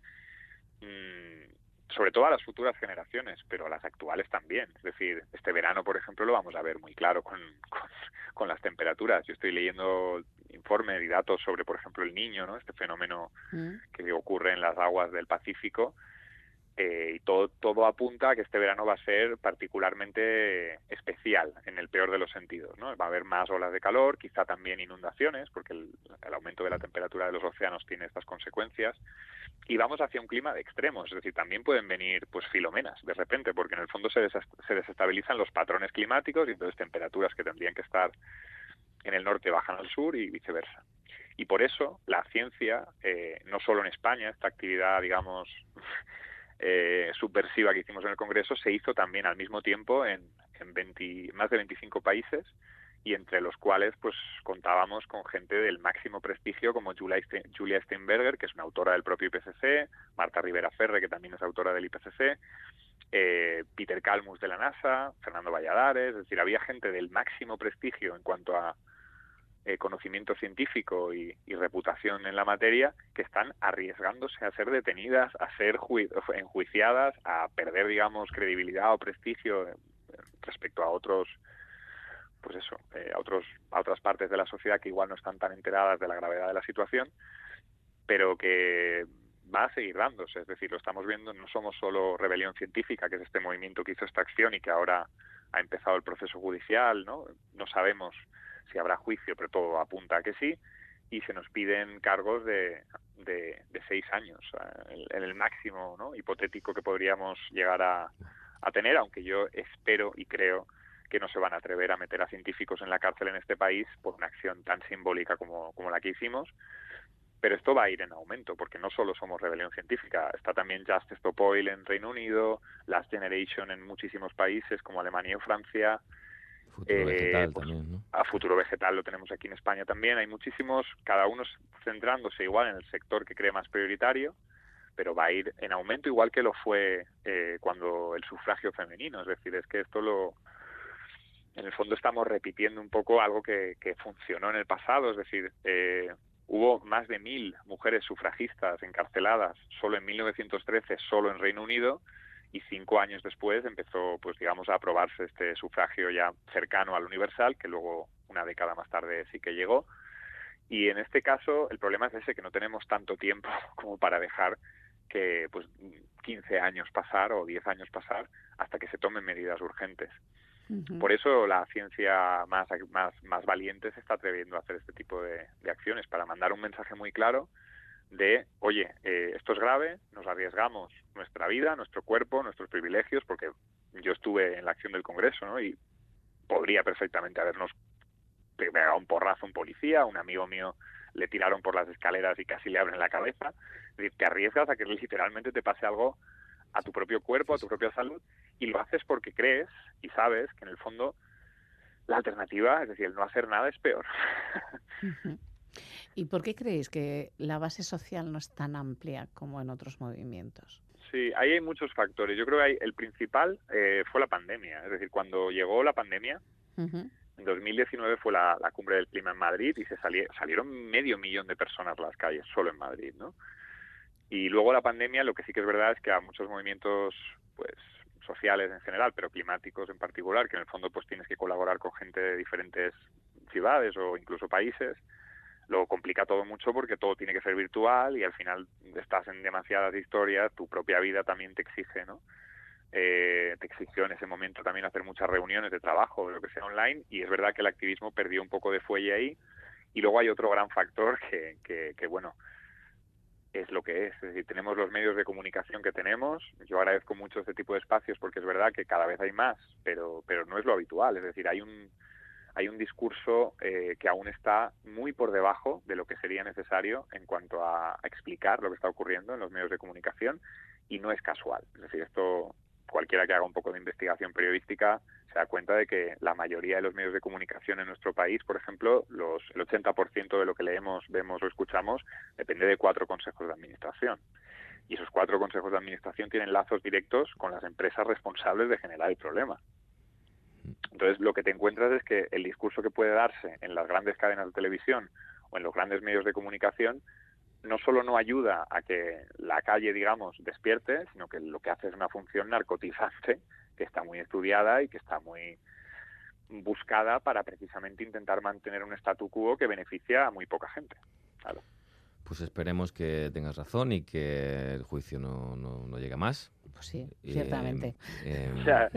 mmm, sobre todo a las futuras generaciones, pero a las actuales también. Es decir, este verano, por ejemplo, lo vamos a ver muy claro con, con, las temperaturas. Yo estoy leyendo informes y datos sobre, por ejemplo, el niño, ¿no? este fenómeno mm. que ocurre en las aguas del Pacífico, eh, y todo, todo apunta a que este verano va a ser particularmente especial en el peor de los sentidos. ¿no? Va a haber más olas de calor, quizá también inundaciones, porque el, aumento de la temperatura de los océanos tiene estas consecuencias. Y vamos hacia un clima de extremos, es decir, también pueden venir pues filomenas de repente, porque en el fondo se, se desestabilizan los patrones climáticos y entonces temperaturas que tendrían que estar en el norte bajan al sur y viceversa. Y por eso la ciencia, eh, no solo en España, esta actividad, digamos, eh, subversiva que hicimos en el Congreso se hizo también al mismo tiempo en, en más de 25 países y entre los cuales pues contábamos con gente del máximo prestigio como Julia Steinberger, que es una autora del propio IPCC, Marta Rivera Ferre, que también es autora del IPCC, eh, Peter Calmus de la NASA, Fernando Valladares, es decir, había gente del máximo prestigio en cuanto a eh, conocimiento científico y, reputación en la materia que están arriesgándose a ser detenidas, a ser enjuiciadas, a perder, digamos, credibilidad o prestigio eh, respecto a otros pues eso, eh, a otros a otras partes de la sociedad que igual no están tan enteradas de la gravedad de la situación, pero que va a seguir dándose, es decir, lo estamos viendo, no somos solo rebelión científica, que es este movimiento que hizo esta acción y que ahora ha empezado el proceso judicial, ¿no? No sabemos si habrá juicio, pero todo apunta a que sí, y se nos piden cargos de, de, seis años, en el, máximo ¿no? hipotético que podríamos llegar a, a tener, aunque yo espero y creo que no se van a atrever a meter a científicos en la cárcel en este país por una acción tan simbólica como, como la que hicimos. Pero esto va a ir en aumento, porque no solo somos rebelión científica, está también Just Stop Oil en Reino Unido, Last Generation en muchísimos países como Alemania o Francia, Futuro eh, pues, también, ¿no? A futuro vegetal lo tenemos aquí en España también. Hay muchísimos, cada uno centrándose igual en el sector que cree más prioritario, pero va a ir en aumento igual que lo fue eh, cuando el sufragio femenino. Es decir, es que esto lo. En el fondo estamos repitiendo un poco algo que, que funcionó en el pasado, es decir, eh, hubo más de mil mujeres sufragistas encarceladas solo en 1913, solo en Reino Unido, y cinco años después empezó, pues digamos, a aprobarse este sufragio ya cercano al universal, que luego una década más tarde sí que llegó. Y en este caso el problema es ese, que no tenemos tanto tiempo como para dejar que pues 15 años pasar o 10 años pasar hasta que se tomen medidas urgentes. Por eso la ciencia más, más, más valiente se está atreviendo a hacer este tipo de acciones, para mandar un mensaje muy claro de, oye, eh, esto es grave, nos arriesgamos nuestra vida, nuestro cuerpo, nuestros privilegios, porque yo estuve en la acción del Congreso, ¿no? Y podría perfectamente habernos pegado un porrazo un policía, un amigo mío le tiraron por las escaleras y casi le abren la cabeza. Te arriesgas a que literalmente te pase algo a tu propio cuerpo, a tu propia salud, y lo haces porque crees y sabes que en el fondo la alternativa, es decir, el no hacer nada es peor. ¿Y por qué creéis que la base social no es tan amplia como en otros movimientos? Sí, ahí hay muchos factores. Yo creo que hay, el principal eh, fue la pandemia. Es decir, cuando llegó la pandemia, en 2019 fue la, cumbre del clima en Madrid y se salieron medio millón de personas a las calles solo en Madrid, ¿no? Y luego la pandemia, lo que sí que es verdad es que a muchos movimientos, pues sociales en general, pero climáticos en particular, que en el fondo pues tienes que colaborar con gente de diferentes ciudades o incluso países, lo complica todo mucho porque todo tiene que ser virtual y al final estás en demasiadas historias, tu propia vida también te exige, ¿no? Eh, te exigió en ese momento también hacer muchas reuniones de trabajo, lo que sea online, y es verdad que el activismo perdió un poco de fuelle ahí. Y luego hay otro gran factor que, que, que bueno, es lo que es. Es decir, tenemos los medios de comunicación que tenemos. Yo agradezco mucho este tipo de espacios porque es verdad que cada vez hay más, pero, pero no es lo habitual. Es decir, hay un, hay un discurso eh, que aún está muy por debajo de lo que sería necesario en cuanto a, explicar lo que está ocurriendo en los medios de comunicación y no es casual. Es decir, esto cualquiera que haga un poco de investigación periodística se da cuenta de que la mayoría de los medios de comunicación en nuestro país, por ejemplo, los, el 80% de lo que leemos, vemos o escuchamos depende de cuatro consejos de administración. Y esos cuatro consejos de administración tienen lazos directos con las empresas responsables de generar el problema. Entonces, lo que te encuentras es que el discurso que puede darse en las grandes cadenas de televisión o en los grandes medios de comunicación no solo no ayuda a que la calle, digamos, despierte, sino que lo que hace es una función narcotizante que está muy estudiada y que está muy buscada para precisamente intentar mantener un statu quo que beneficia a muy poca gente. Pues esperemos que tengas razón y que el juicio no, no, llegue más. Pues sí, ciertamente. Em, o sea,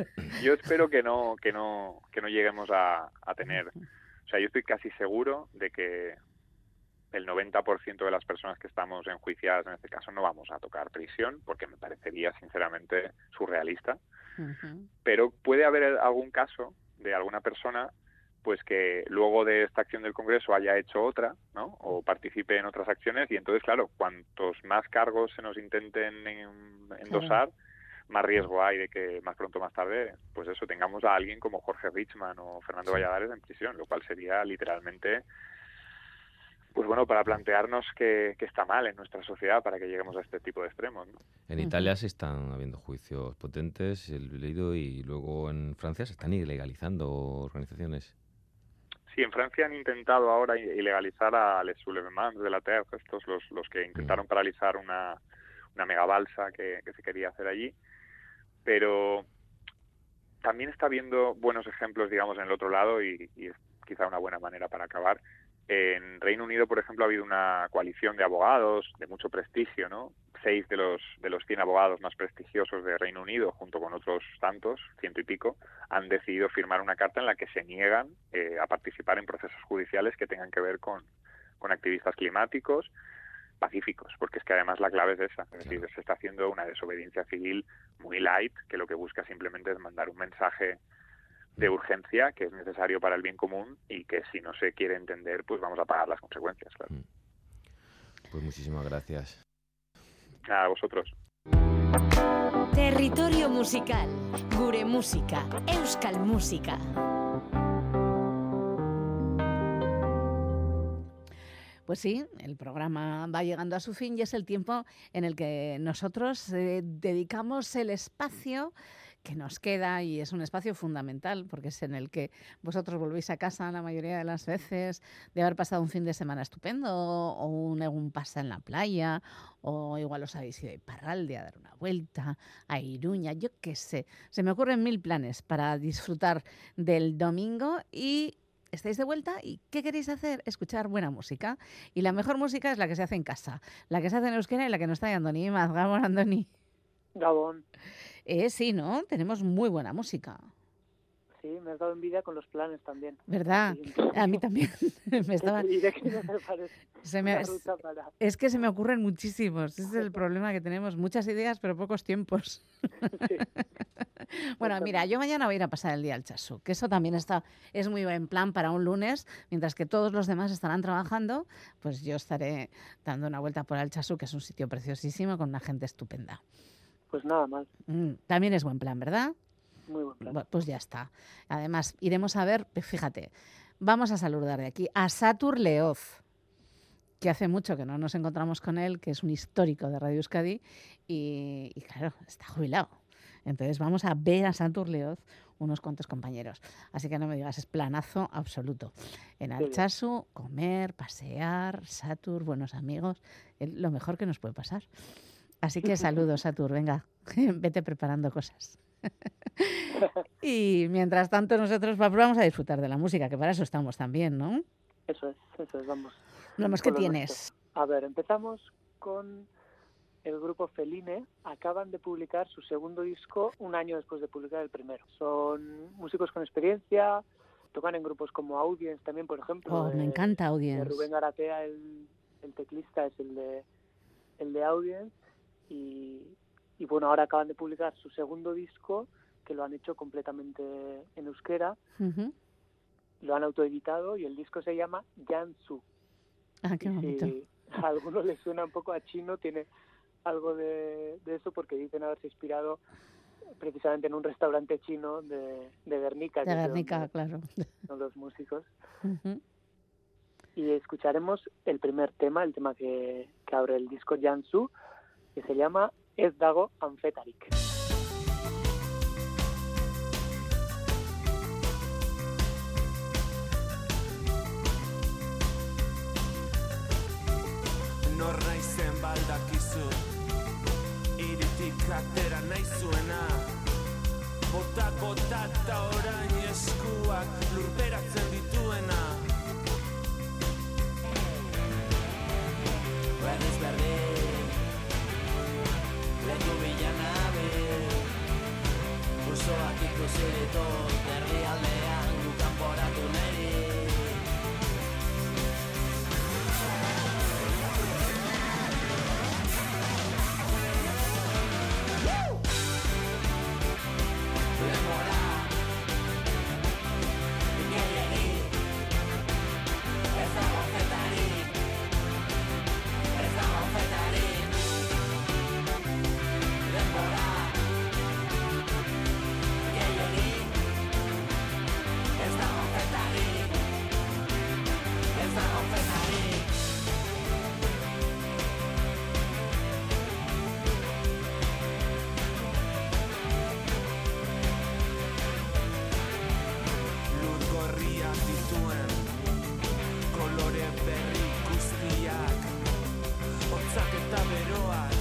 yo espero que no, que no, que no lleguemos a, a tener. O sea, yo estoy casi seguro de que el 90% de las personas que estamos enjuiciadas en este caso no vamos a tocar prisión, porque me parecería sinceramente surrealista. Pero puede haber algún caso de alguna persona pues que luego de esta acción del Congreso haya hecho otra, ¿no? O participe en otras acciones y entonces, claro, cuantos más cargos se nos intenten endosar, más riesgo hay de que más pronto o más tarde, pues eso, tengamos a alguien como Jorge Richman o Fernando Valladares en prisión, lo cual sería literalmente pues bueno, para plantearnos que, está mal en nuestra sociedad para que lleguemos a este tipo de extremos. En Italia se están habiendo juicios potentes, he leído, y luego en Francia se están ilegalizando organizaciones. Sí, en Francia han intentado ahora ilegalizar a Les Soulevements de la Terre, estos los, los que intentaron paralizar una, una megabalsa que, que se quería hacer allí, pero también está habiendo buenos ejemplos, digamos, en el otro lado y, y es quizá una buena manera para acabar en Reino Unido, por ejemplo, ha habido una coalición de abogados de mucho prestigio, ¿no? Seis de los de los 100 abogados más prestigiosos de Reino Unido, junto con otros tantos, ciento y pico, han decidido firmar una carta en la que se niegan eh, a participar en procesos judiciales que tengan que ver con, con activistas climáticos pacíficos, porque es que además la clave es esa, es decir, se está haciendo una desobediencia civil muy light, que lo que busca simplemente es mandar un mensaje de urgencia que es necesario para el bien común y que si no se quiere entender, pues vamos a pagar las consecuencias, claro. Mm. Pues muchísimas gracias. A vosotros. Territorio musical, gure música, euskal música. Pues sí, el programa va llegando a su fin y es el tiempo en el que nosotros eh, dedicamos el espacio que nos queda y es un espacio fundamental porque es en el que vosotros volvéis a casa la mayoría de las veces de haber pasado un fin de semana estupendo o un, un en la playa o igual os habéis ido a Iparralde a dar una vuelta, a Iruña, yo qué sé. Se me ocurren mil planes para disfrutar del domingo y estáis de vuelta y ¿qué queréis hacer? Escuchar buena música. Y la mejor música es la que se hace en casa, la que se hace en euskera y la que no está Andoni. Más, Gabón, Andoni. Gabón. Eh, sí, ¿no? Tenemos muy buena música. Sí, me has dado envidia con los planes también. ¿Verdad? A mí también. me estaba... Es que se me ocurren muchísimos. Ese es el problema que tenemos. Muchas ideas, pero pocos tiempos. Bueno, mira, yo mañana voy a ir a pasar el día al Chasu, que eso también está, es muy buen plan para un lunes, mientras que todos los demás estarán trabajando, pues yo estaré dando una vuelta por el Chasu, que es un sitio preciosísimo con una gente estupenda. Pues nada mal. Mm, también es buen plan, ¿verdad? Muy buen plan. Pues ya está. Además, iremos a ver, fíjate, vamos a saludar de aquí a Satur Leoz, que hace mucho que no nos encontramos con él, que es un histórico de Radio Euskadi y, y claro, está jubilado. Entonces vamos a ver a Satur Leoz unos cuantos compañeros. Así que no me digas, es planazo absoluto. En. Alchazu, comer, pasear, Satur, buenos amigos, lo mejor que nos puede pasar. Así que saludos, Satur, venga, vete preparando cosas. y mientras tanto nosotros va- vamos a disfrutar de la música, que para eso estamos también, ¿no? Eso es, eso es, vamos. Vamos, ¿qué tienes? nuestro. A ver, empezamos con el grupo Feline. Acaban de publicar su segundo disco un año después de publicar el primero. Son músicos con experiencia, tocan en grupos como Audience también, por ejemplo. Oh, me encanta Audience. Rubén Garatea, el, el teclista, es el de, el de Audience. Y, y bueno, ahora acaban de publicar su segundo disco, que lo han hecho completamente en euskera. Lo han autoeditado y el disco se llama Jansu. Ah, qué bonito. si a alguno le suena un poco a chino, tiene algo de, de eso porque dicen haberse inspirado precisamente en un restaurante chino de, de Guernica. De Guernica, donde claro. Son los músicos. Y escucharemos el primer tema, el tema que, que abre el disco Jansu, que se llama Ez dago Anfetarik. Nor naizen baldakizu Iritik atera nahi zuena. Bota bota eta orain eskuak lurperatzen dituena. Berriz berdin leku bilan abe Usoak ikusi ditut herri gorriak dituen Kolore berri guztiak. Hotzak eta beroak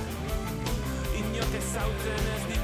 Inok ezauten ez dituenak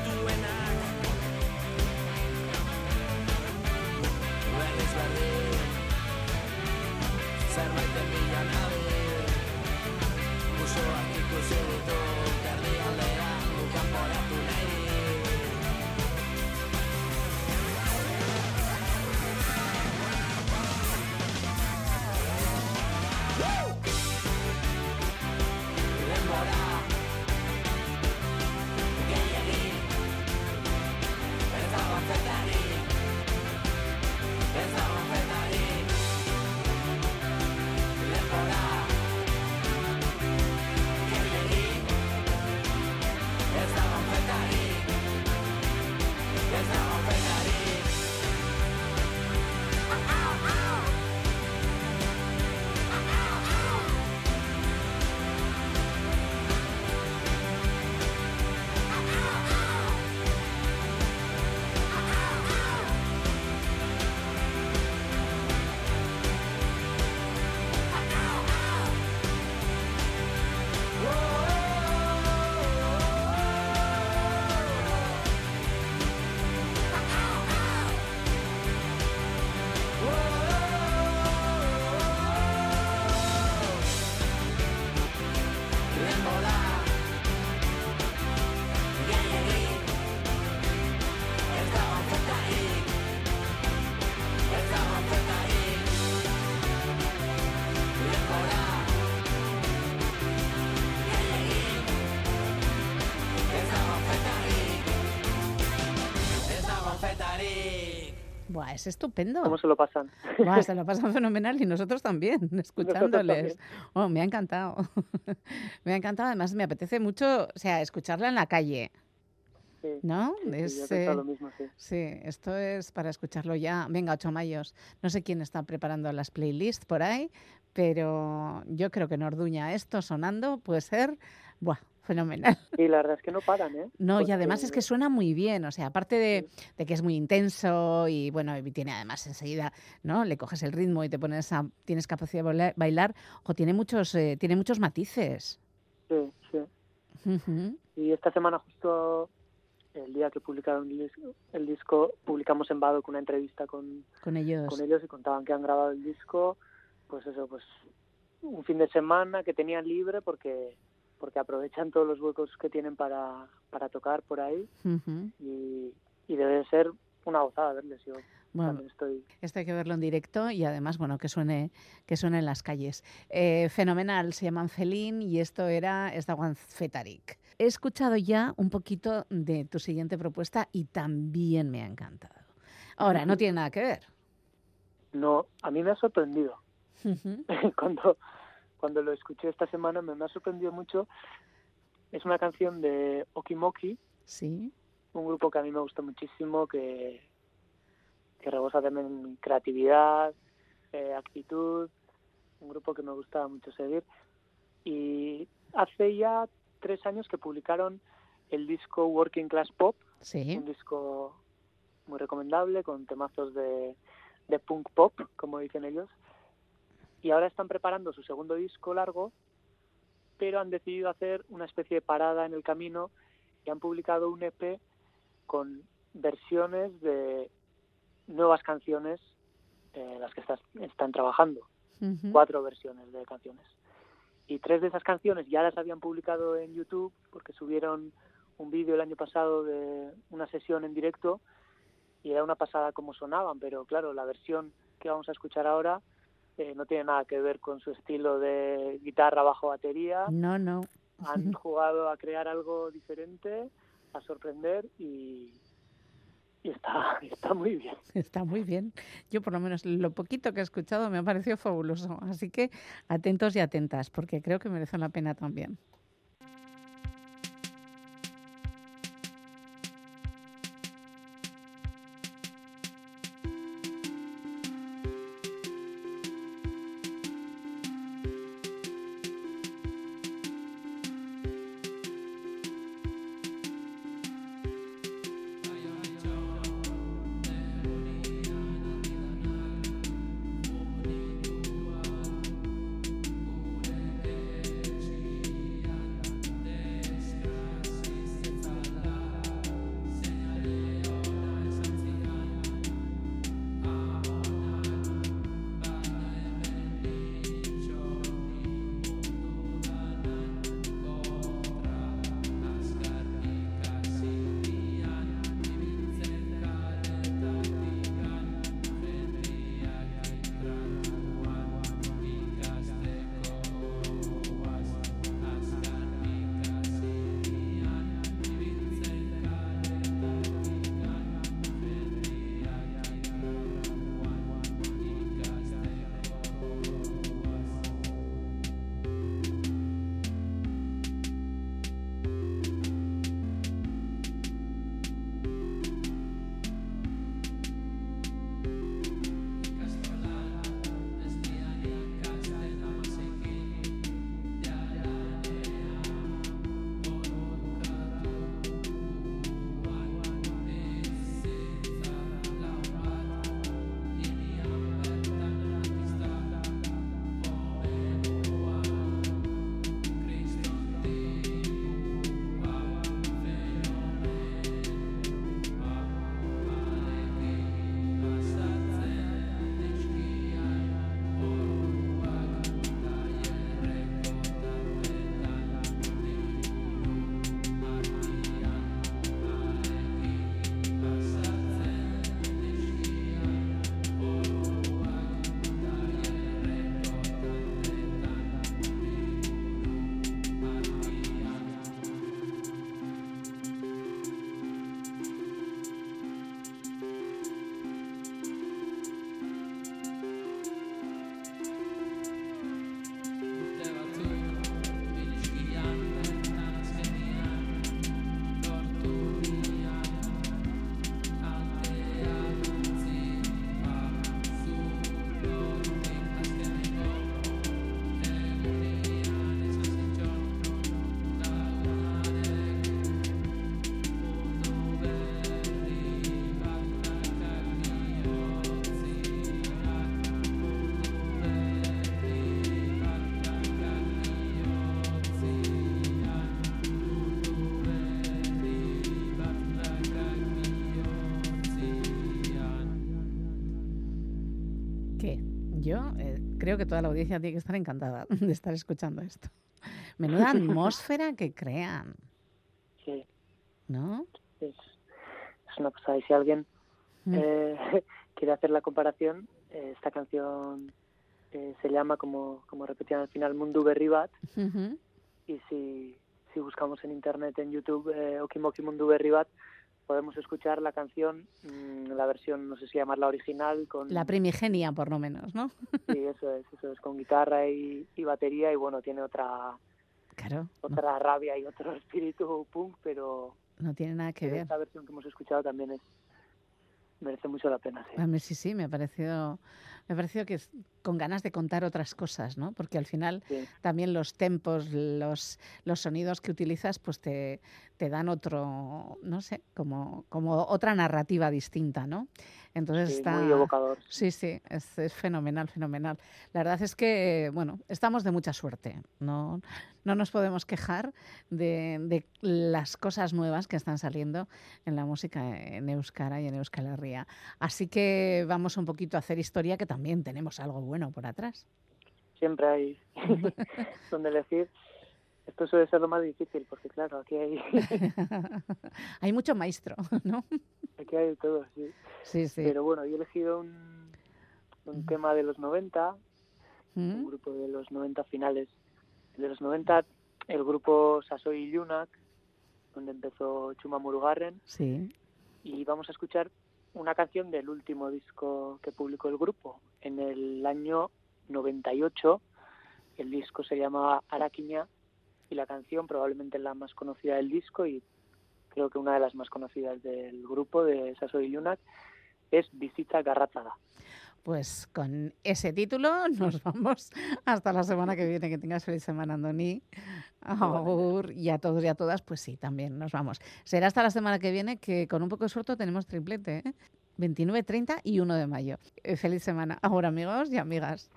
Buah, es estupendo. ¿Cómo se lo pasan? Buah, se lo pasan fenomenal y nosotros también, escuchándoles. Oh, me ha encantado. me ha encantado. Además, me apetece mucho, o sea, escucharla en la calle. Sí, ¿No? sí, Es, eh, lo mismo, sí. sí, esto es para escucharlo ya. Venga, 8 mayos. No sé quién está preparando las playlists por ahí, pero yo creo que en Orduña esto sonando puede ser, buah, fenomenal. Y la verdad es que no paran, ¿eh? No, y además es que suena muy bien, o sea, aparte de, de que es muy intenso y bueno, tiene además enseguida, ¿no? Le coges el ritmo y te pones a, tienes capacidad de baila- bailar, o tiene muchos, eh, tiene muchos matices. Sí, sí. Y esta semana justo el día que publicaron el disco, publicamos en Bado una entrevista con, Con ellos. con ellos y contaban que han grabado el disco, pues eso, pues un fin de semana que tenían libre porque porque aprovechan todos los huecos que tienen para, para tocar por ahí y, y debe de ser una gozada verles. Yo Bueno, también estoy Esto hay que verlo en directo y además, bueno, que suene, que suene en las calles. Eh, fenomenal, se llaman Felín y esto era Estaguan Fetarik. He escuchado ya un poquito de tu siguiente propuesta y también me ha encantado. Ahora, no tiene nada que ver. no, a mí me ha sorprendido. Cuando, cuando lo escuché esta semana me, me ha sorprendido mucho. Es una canción de Okimoki, Sí. un grupo que a mí me gusta muchísimo, que, que rebosa también creatividad, eh, actitud, un grupo que me gusta mucho seguir. Y hace ya tres años que publicaron el disco Working Class Pop, Sí. un disco muy recomendable con temazos de, de punk pop, como dicen ellos. Y ahora están preparando su segundo disco largo, pero han decidido hacer una especie de parada en el camino y han publicado un EP con versiones de nuevas canciones eh, en las que estas- están trabajando. Cuatro versiones de canciones. Y tres de esas canciones ya las habían publicado en YouTube porque subieron un vídeo el año pasado de una sesión en directo y era una pasada como sonaban, pero claro, la versión que vamos a escuchar ahora eh, no tiene nada que ver con su estilo de guitarra bajo batería. No, no. Han jugado a crear algo diferente, a sorprender y, y está, está muy bien. Está muy bien. Yo por lo menos lo poquito que he escuchado me ha parecido fabuloso. Así que atentos y atentas, porque creo que merece la pena también. Creo que toda la audiencia tiene que estar encantada de estar escuchando esto. Menuda atmósfera que crean, Sí, ¿no? es, es una pasada. Y si alguien Mm. eh, quiere hacer la comparación, eh, esta canción eh, se llama, como, como repetían al final, Mundu Berri Bat. Ujú. Y si, si buscamos en internet, en YouTube, eh, Okimoki Mundu Berri Bat, podemos escuchar la canción, mm, la versión, no sé si llamarla original, con... La primigenia, por lo menos, ¿no? Sí, eso es, eso es, con guitarra y, y batería y bueno, tiene otra Claro, otra rabia y otro espíritu punk, pero no tiene nada que ver. esta versión que hemos escuchado también es merece mucho la pena, sí. A mí sí, sí, me ha parecido, me ha parecido que con ganas de contar otras cosas, ¿no? Porque al final Sí. también los tempos, los, los sonidos que utilizas, pues te, te dan otro, no sé, como, como otra narrativa distinta, ¿no? Entonces Sí, está... muy evocador. Sí, sí, es, es fenomenal, fenomenal. La verdad es que, bueno, estamos de mucha suerte. No, no nos podemos quejar de, de las cosas nuevas que están saliendo en la música en Euskara y en Euskal Herria. Así que vamos un poquito a hacer historia, que también tenemos algo bueno por atrás. Siempre hay donde elegir. Esto suele ser lo más difícil, porque claro, aquí hay, Hay mucho maestro, ¿no? aquí hay de todo, sí. Sí, sí. Pero bueno, yo he elegido un, un tema de los 90, ¿Mm? un grupo de los 90 finales. De los 90, el grupo Sasoi Yunak, donde empezó Chuma Murugarren, Sí. y vamos a escuchar una canción del último disco que publicó el grupo en el año 98. El disco se llama Araquiña y la canción probablemente la más conocida del disco y creo que una de las más conocidas del grupo de Saso y Yunak es Visita Garratada. Pues con ese título nos vamos hasta la semana que viene. Que tengas feliz semana, Andoni. Agur. Y a todos y a todas, pues sí, también nos vamos. Será hasta la semana que viene que con un poco de suerte tenemos triplete. ¿eh? 29, 30 y 1 de mayo. Eh, Feliz semana. Ahora, amigos y amigas.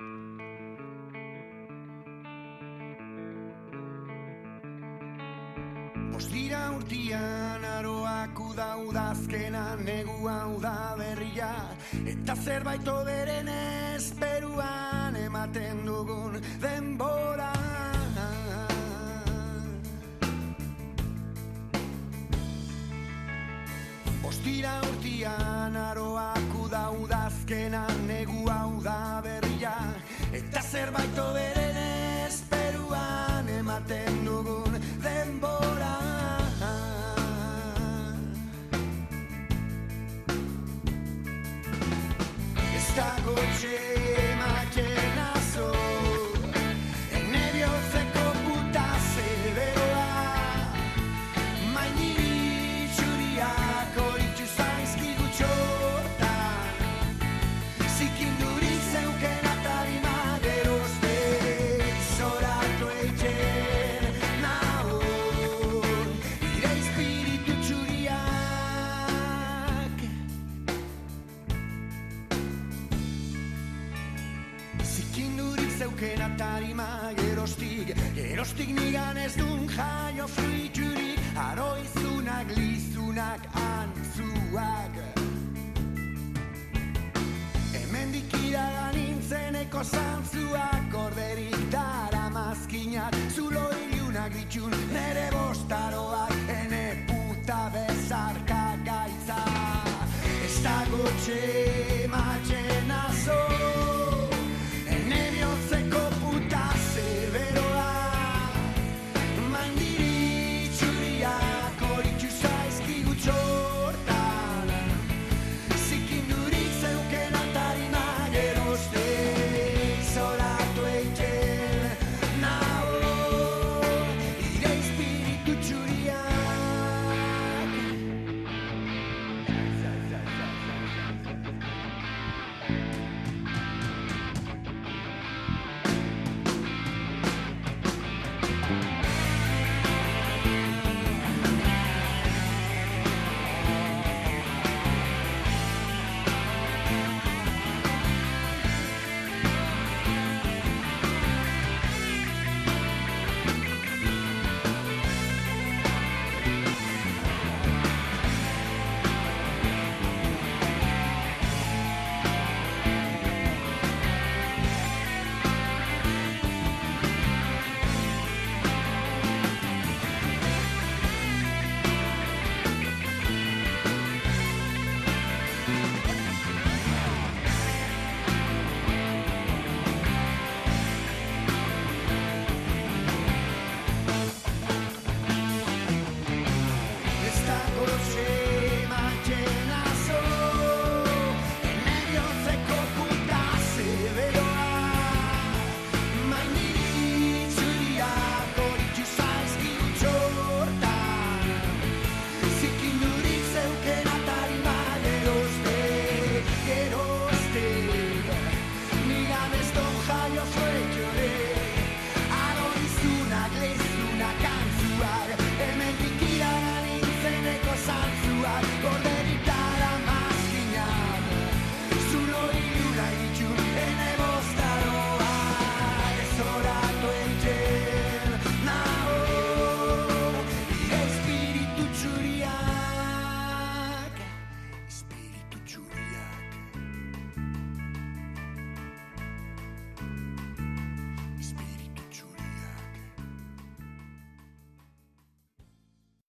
Bostira urtian aroak uda udazkena negua uda berria. Eta zerbait oberen esperuan ematen dugun denbora. Bostira urtian aroak uda udazkena negua uda berria. Eta zerbait oberen